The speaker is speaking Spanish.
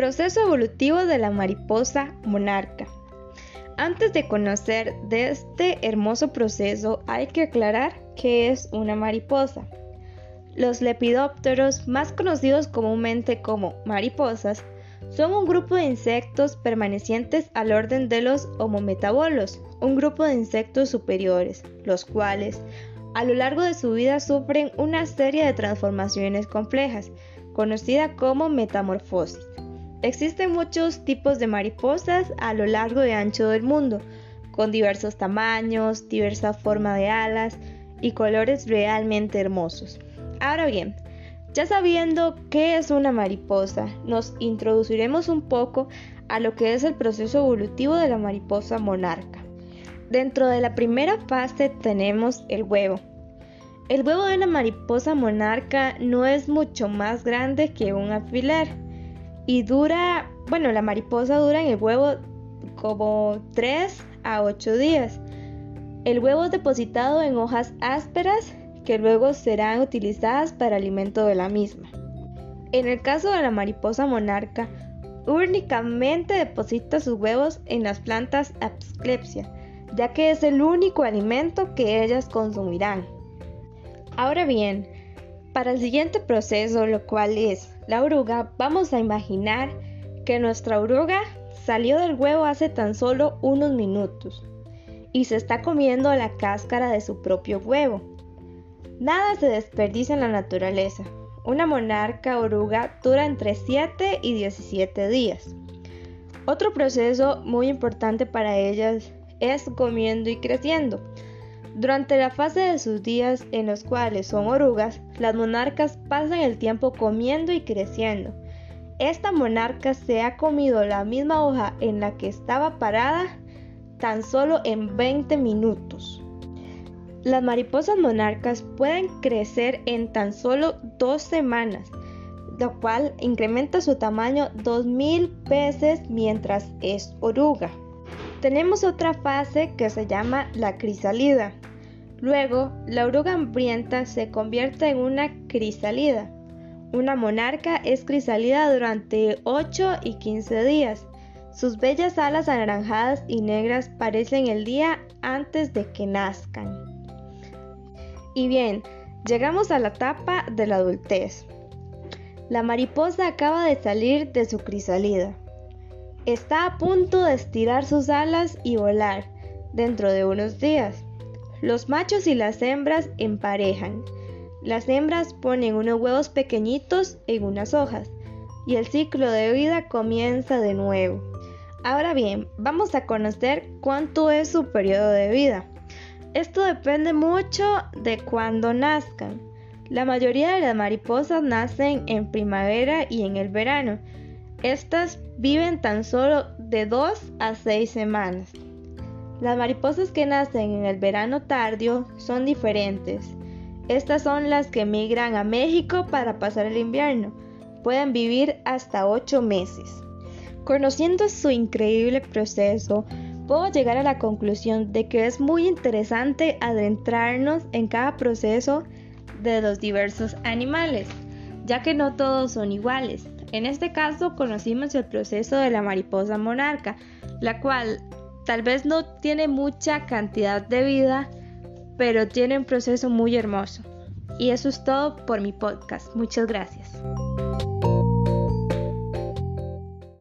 Proceso evolutivo de la mariposa monarca. Antes de conocer de este hermoso proceso hay que aclarar qué es una mariposa. Los lepidópteros, más conocidos comúnmente como mariposas, son un grupo de insectos permanecientes al orden de los homometabolos, un grupo de insectos superiores, los cuales a lo largo de su vida sufren una serie de transformaciones complejas, conocida como metamorfosis. Existen muchos tipos de mariposas a lo largo y ancho del mundo, con diversos tamaños, diversa forma de alas y colores realmente hermosos. Ahora bien, ya sabiendo qué es una mariposa, nos introduciremos un poco a lo que es el proceso evolutivo de la mariposa monarca. Dentro de la primera fase tenemos el huevo. El huevo de la mariposa monarca no es mucho más grande que un alfiler y dura, bueno, la mariposa dura en el huevo como 3 a 8 días. El huevo es depositado en hojas ásperas que luego serán utilizadas para alimento de la misma. En el caso de la mariposa monarca, únicamente deposita sus huevos en las plantas Asclepsia, ya que es el único alimento que ellas consumirán. Ahora bien, para el siguiente proceso, lo cual es la oruga, vamos a imaginar que nuestra oruga salió del huevo hace tan solo unos minutos y se está comiendo la cáscara de su propio huevo. Nada se desperdicia en la naturaleza. Una monarca oruga dura entre 7 y 17 días. Otro proceso muy importante para ellas es comiendo y creciendo. Durante la fase de sus días en los cuales son orugas, las monarcas pasan el tiempo comiendo y creciendo. Esta monarca se ha comido la misma hoja en la que estaba parada tan solo en 20 minutos. Las mariposas monarcas pueden crecer en tan solo dos semanas, lo cual incrementa su tamaño 2000 veces mientras es oruga. Tenemos otra fase que se llama la crisálida. Luego, la oruga hambrienta se convierte en una crisálida. Una monarca es crisálida durante 8 y 15 días. Sus bellas alas anaranjadas y negras parecen el día antes de que nazcan. Y bien, llegamos a la etapa de la adultez. La mariposa acaba de salir de su crisálida. Está a punto de estirar sus alas y volar dentro de unos días. Los machos y las hembras emparejan. Las hembras ponen unos huevos pequeñitos en unas hojas y el ciclo de vida comienza de nuevo. Ahora bien, vamos a conocer cuánto es su periodo de vida. Esto depende mucho de cuándo nazcan. La mayoría de las mariposas nacen en primavera y en el verano. Estas viven tan solo de 2 a 6 semanas. Las mariposas que nacen en el verano tardío son diferentes. Estas son las que migran a México para pasar el invierno. Pueden vivir hasta 8 meses. Conociendo su increíble proceso, puedo llegar a la conclusión de que es muy interesante adentrarnos en cada proceso de los diversos animales, ya que no todos son iguales. En este caso conocimos el proceso de la mariposa monarca, la cual tal vez no tiene mucha cantidad de vida, pero tiene un proceso muy hermoso. Y eso es todo por mi podcast. Muchas gracias.